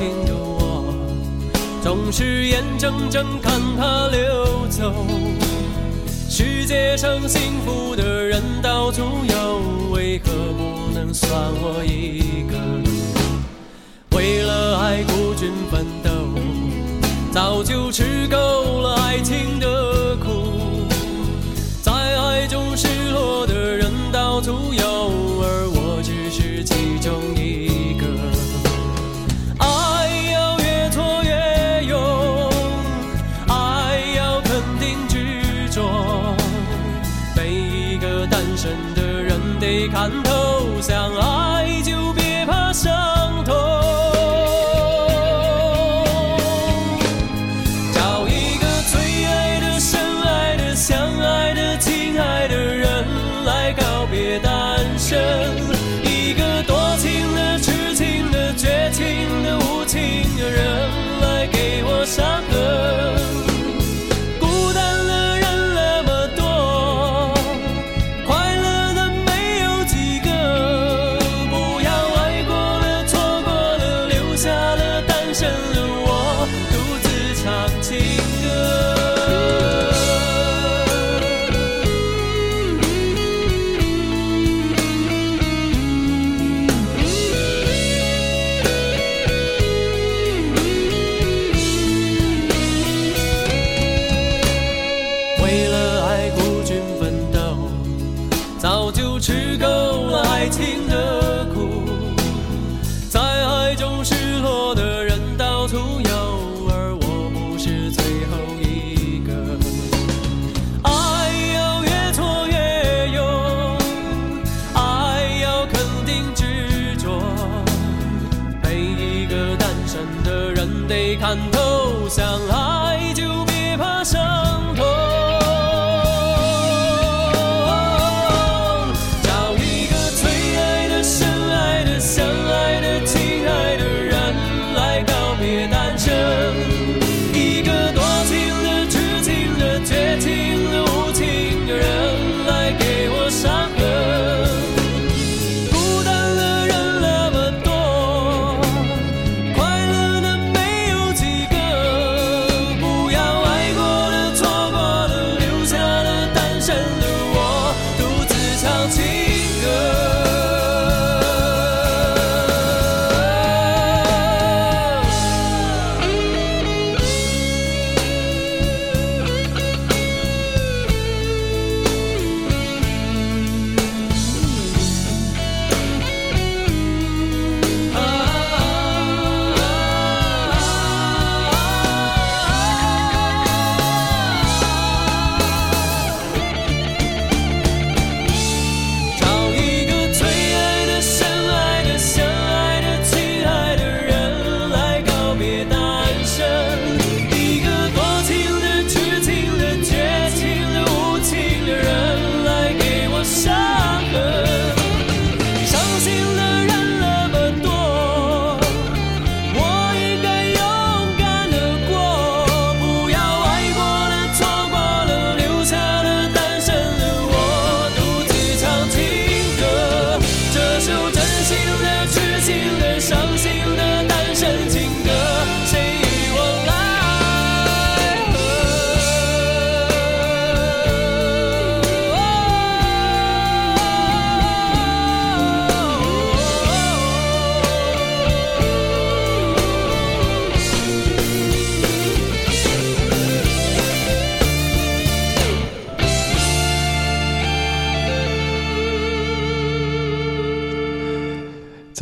的我总是眼睁睁看它流走，世界上幸福的人到处有，为何不能算我一个？为了爱孤军奋斗，早就吃够了爱情的苦，在爱中失落的人到处有，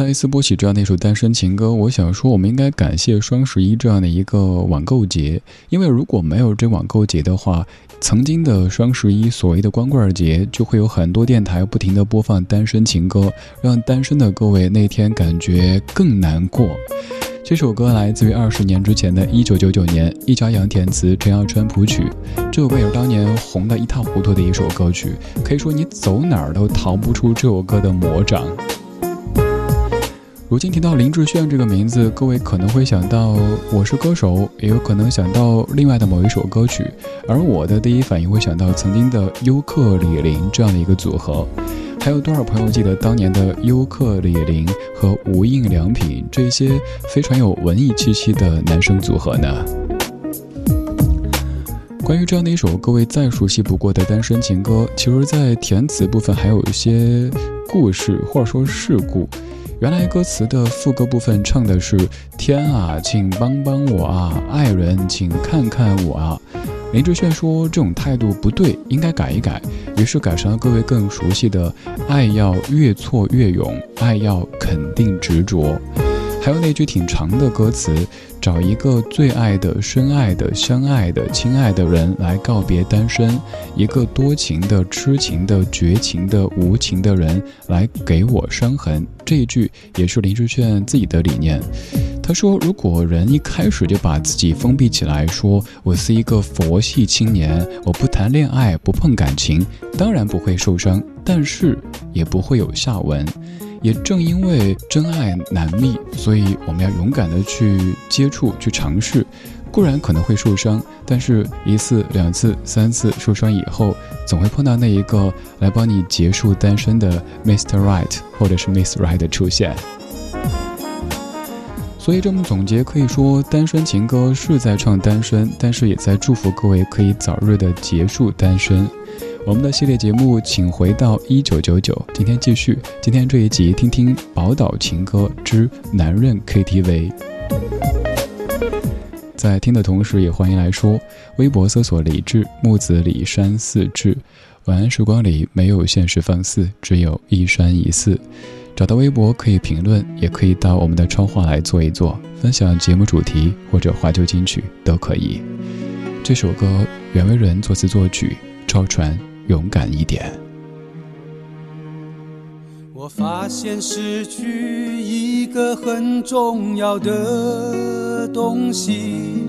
到一次播起这样的一首单身情歌，我想说，我们应该感谢双十一这样的一个网购节，因为如果没有这网购节的话，曾经的双十一所谓的光棍节，就会有很多电台不停的播放单身情歌，让单身的各位那天感觉更难过。这首歌来自于二十年之前的一九九九年，易家扬填词，陈耀川谱曲。这首歌也是当年红的一塌糊涂的一首歌曲，可以说你走哪儿都逃不出这首歌的魔掌。如今提到林志炫这个名字，各位可能会想到《我是歌手》，也有可能想到另外的某一首歌曲。而我的第一反应会想到曾经的优客李林这样的一个组合。还有多少朋友记得当年的优客李林和无印良品这些非常有文艺气息的男生组合呢？关于这样的一首各位再熟悉不过的单身情歌，其实，在填词部分还有一些故事或者说事故。原来歌词的副歌部分唱的是“天啊，请帮帮我啊，爱人，请看看我啊”。林志炫说：“这种态度不对，应该改一改。”于是改成了各位更熟悉的“爱要越挫越勇，爱要肯定执着”。还有那句挺长的歌词：“找一个最爱的、深爱的、相爱的、亲爱的人来告别单身，一个多情的、痴情的、绝情的、无情的人来给我伤痕。”这一句也是林志炫自己的理念。他说：“如果人一开始就把自己封闭起来，说我是一个佛系青年，我不谈恋爱，不碰感情，当然不会受伤，但是也不会有下文。也正因为真爱难觅，所以我们要勇敢的去接触，去尝试。固然可能会受伤，但是一次、两次、三次受伤以后，总会碰到那一个来帮你结束单身的 Mr. Right 或者是 Miss Right 的出现。”所以这么总结，可以说单身情歌是在唱单身，但是也在祝福各位可以早日的结束单身。我们的系列节目，请回到一九九九，今天继续，今天这一集听听宝岛情歌之男人 KTV。在听的同时，也欢迎来说，微博搜索李志木子李山四志，晚安时光里没有现实放肆，只有一山一寺。找到微博可以评论，也可以到我们的超话来做一做，分享节目主题或者怀旧金曲都可以。这首歌袁惟仁作词作曲，超传勇敢一点。我发现失去一个很重要的东西，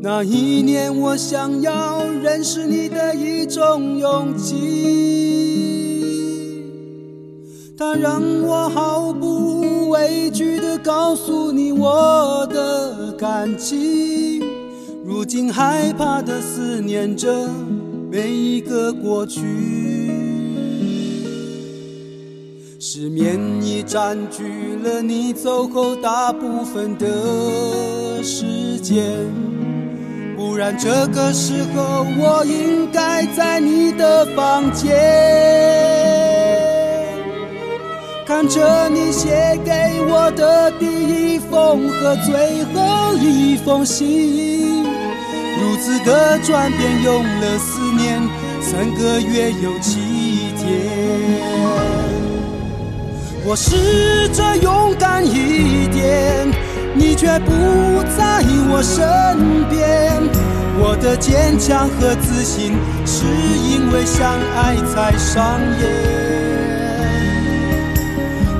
那一年我想要认识你的一种勇气。它让我毫不畏惧地告诉你我的感情，如今害怕地思念着每一个过去。失眠已占据了你走后大部分的时间，不然这个时候我应该在你的房间。看着你写给我的第一封和最后一封信，如此的转变用了四年三个月又七天。我试着勇敢一点，你却不在我身边。我的坚强和自信是因为相爱才上演。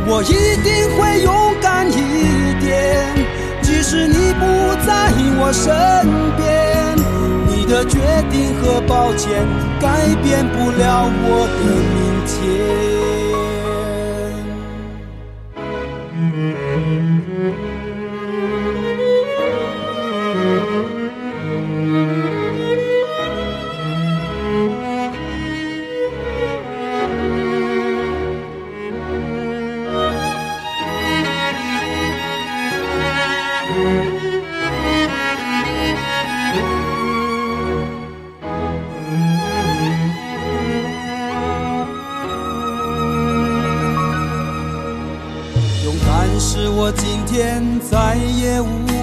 我一定会勇敢一点，即使你不在我身边，的决定和抱歉改变不了我的明天。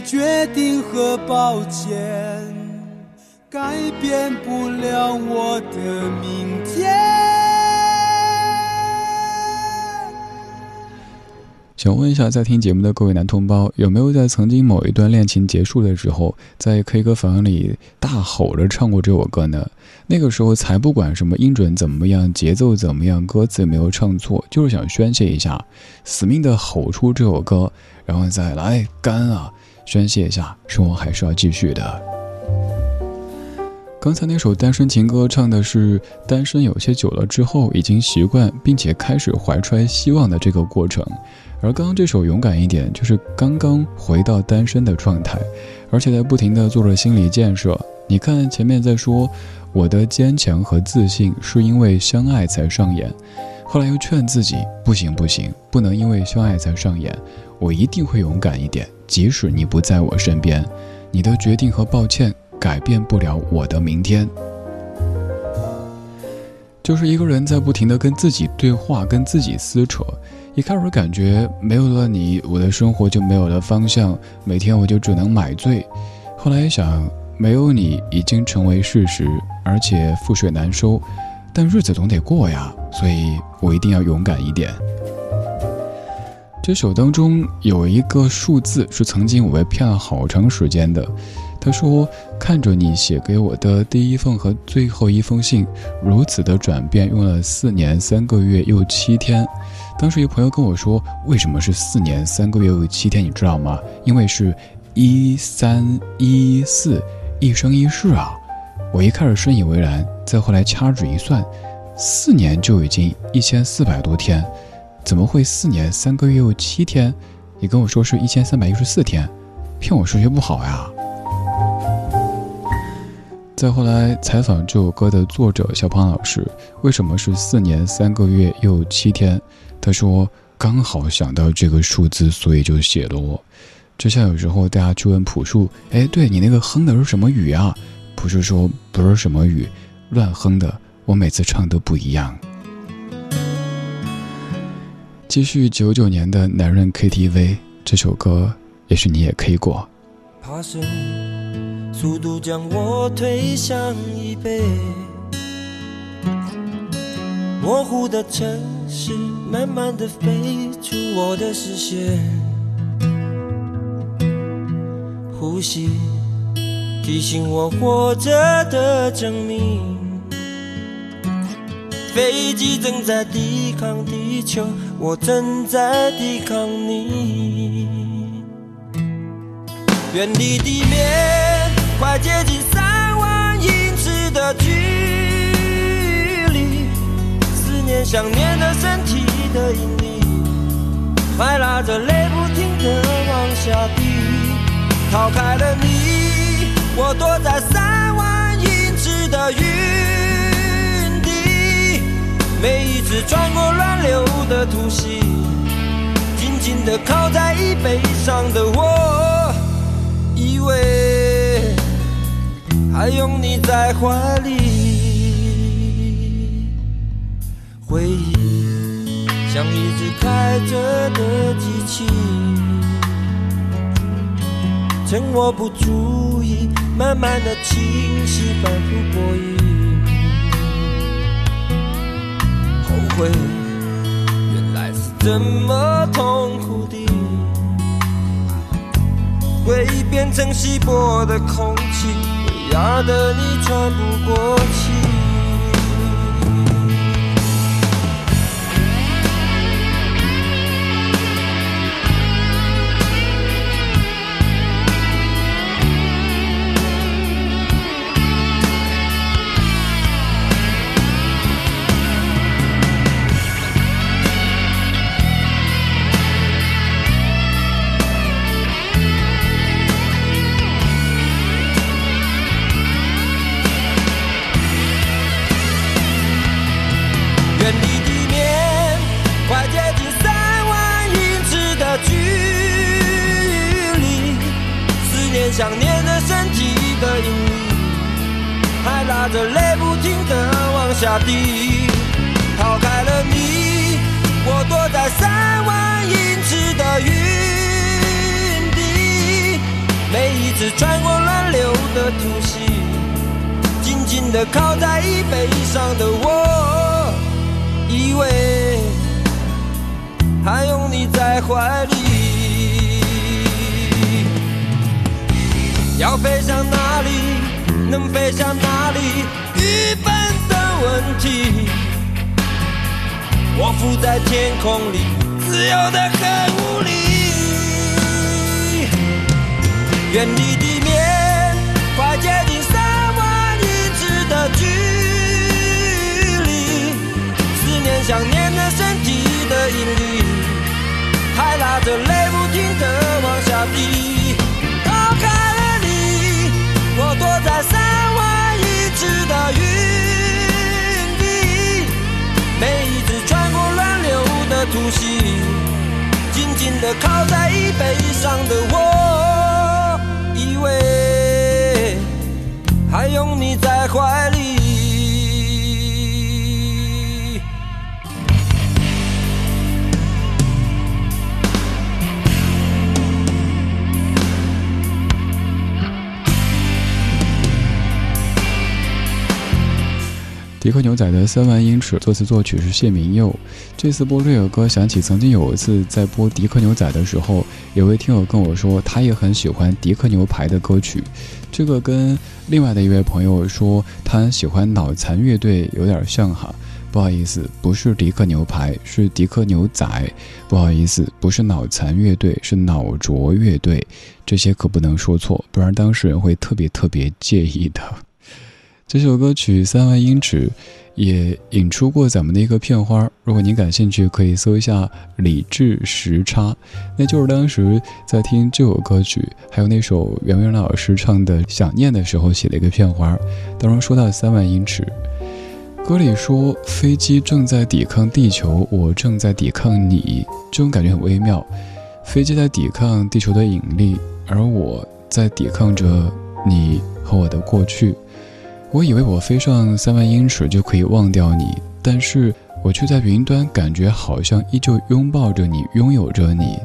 决定和抱歉。改变不了我的明天。想问一下，在听节目的各位男同胞，有没有在曾经某一段恋情结束的时候，在 K 歌房里大吼着唱过这首歌呢？那个时候才不管什么音准怎么样，节奏怎么样，歌词没有唱错，就是想宣泄一下，死命的吼出这首歌，然后再来干啊，宣泄一下，生活还是要继续的。刚才那首单身情歌唱的是单身有些久了之后，已经习惯并且开始怀揣希望的这个过程，而刚刚这首勇敢一点，就是刚刚回到单身的状态，而且在不停的做着心理建设。你看前面在说我的坚强和自信是因为相爱才上演，后来又劝自己不行不行，不能因为相爱才上演，我一定会勇敢一点，即使你不在我身边，你的决定和抱歉。改变不了我的明天，就是一个人在不停的跟自己对话，跟自己撕扯。一开始感觉没有了你，我的生活就没有了方向，每天我就只能买醉。后来想，没有你已经成为事实，而且覆水难收，但日子总得过呀，所以我一定要勇敢一点。这首当中有一个数字是曾经我被骗了好长时间的。他说：“看着你写给我的第一封和最后一封信，如此的转变，用了四年三个月又七天。当时一朋友跟我说，为什么是四年三个月又七天？你知道吗？因为是一三一四，一生一世啊！我一开始深以为然，再后来掐指一算，四年就已经一千四百多天，怎么会四年三个月又七天？你跟我说是一千三百一十四天，骗我数学不好呀！”再后来采访这首歌的作者小胖老师，为什么是四年三个月又七天？他说刚好想到这个数字，所以就写了我。就像有时候大家去问朴树，哎，对你那个哼的是什么语啊？朴树说不是什么语，乱哼的。我每次唱都不一样。继续九九年的男人 KTV 这首歌，也许你也 K 过。速度将我推向椅背，模糊的城市慢慢的飞出我的视线，呼吸提醒我活着的证明，飞机正在抵抗地球，我正在抵抗你，远离地面。快接近三万英尺的距离，思念想念的身体的引力，快拉着泪不停的往下滴。逃开了你，我躲在三万英尺的云，每一次穿过乱流的突袭，紧紧的靠在椅背上的我，以为。还拥你在怀里，回忆像一只开着的机器，趁我不注意，慢慢的清晰，反复播音。回忆，原来是这么痛苦的，回忆变成稀薄的空气，会压得你喘不过气。着泪不停的往下滴。逃开了你，我躲在三万英尺的云底。每一次穿过乱流的突袭，紧紧的靠在椅背上的我，以为还拥你在怀里。要飞向哪里？能飞向哪里？愚笨的问题。我浮在天空里，自由的很无力。远离地面，快接近三万英尺的距离。思念想念的身体的引力，还拉着泪不停的往下滴。突袭，紧紧地靠在椅背上的我，迪克牛仔的三万英尺作词作曲是谢明佑。这次播这首歌，想起曾经有一次在播迪克牛仔的时候，有位听友跟我说，他也很喜欢迪克牛排的歌曲。这个跟另外的一位朋友说，他喜欢脑残乐队有点像哈。不好意思，不是迪克牛排，是迪克牛仔。不好意思，不是脑残乐队，是脑浊乐队。这些可不能说错，不然当事人会特别特别介意的。这首歌曲《三万英尺》也引出过咱们的一个片花，如果您感兴趣，可以搜一下“理智时差”，那就是当时在听这首歌曲，还有那首袁惟仁老师唱的《想念》的时候写了一个片花。当中说到三万英尺，歌里说飞机正在抵抗地球，我正在抵抗你，这种感觉很微妙。飞机在抵抗地球的引力，而我在抵抗着你和我的过去。我以为我飞上三万英尺就可以忘掉你，但是我却在云端感觉好像依旧拥抱着你，拥有着你，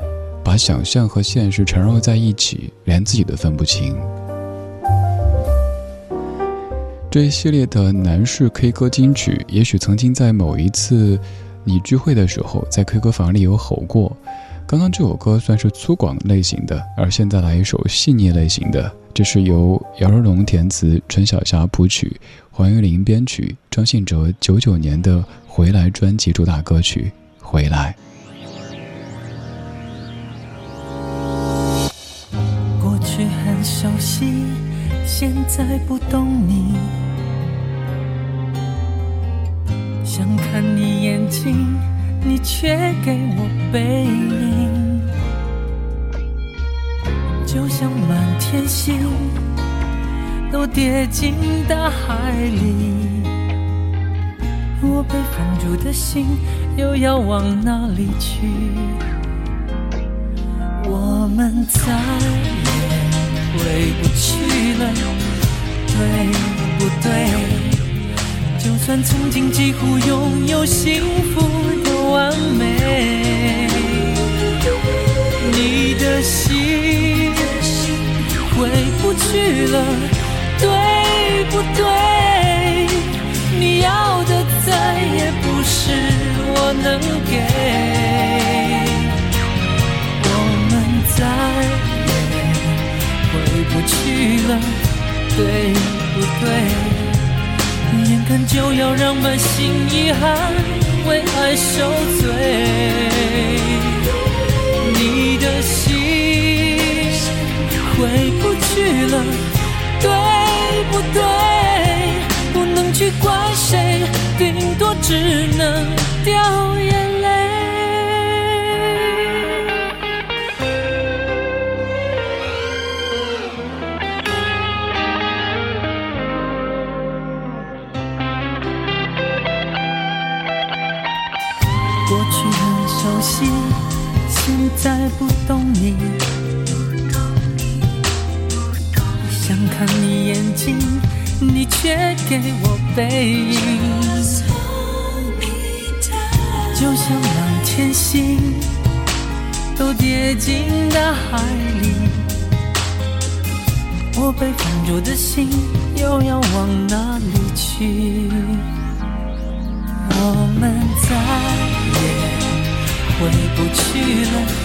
把想象和现实缠绕在一起，连自己都分不清。这一系列的男士 K 歌金曲，也许曾经在某一次你聚会的时候，在 K 歌房里有吼过。刚刚这首歌算是粗犷类型的，而现在来一首细腻类型的。这是由姚若龙填词、陈小霞谱曲、黄韵玲编曲、张信哲九九年的《回来》专辑主打歌曲《回来》。过去很熟悉，现在不懂你。想看你眼睛，你却给我背影。就像满天星都跌进大海里，我被放逐的心又要往哪里去？我们再也回不去了，对不对？就算曾经几乎拥有幸福。完美。你的心回不去了，对不对？你要的再也不是我能给。我们再也回不去了，对不对？眼看就要让满心遗憾为爱受罪，你的心回不去了，对不对？不能去怪谁，顶多只能掉眼再不懂你，想看你眼睛，你却给我背影，就像满天星都跌进大海里，我被放逐的心又要往哪里去？我们再也回不去了。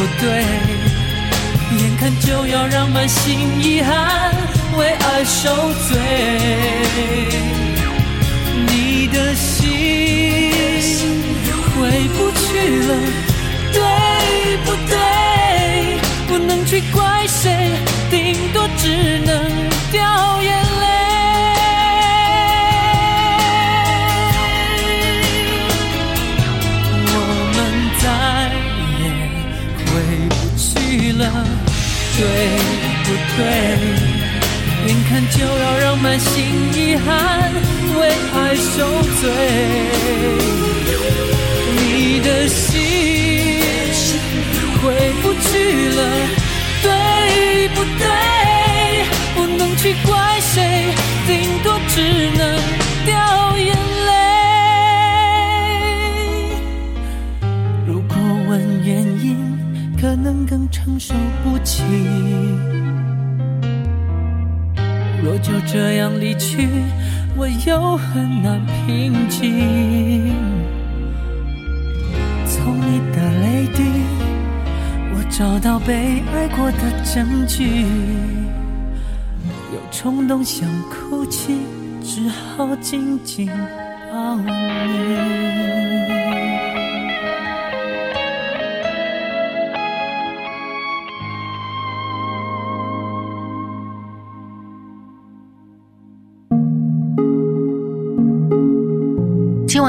不对？眼看就要让满心遗憾为爱受罪，你的心回不去了，对不对？不能去怪谁，顶多只能掉眼泪。眼看就要让满心遗憾为爱受罪，你的心回不去了，对不对？不能去怪谁，顶多只能掉眼泪。如果问原因。可能更承受不起。若就这样离去，我又很难平静。从你的泪滴，我找到被爱过的证据。有冲动想哭泣，只好紧紧抱你。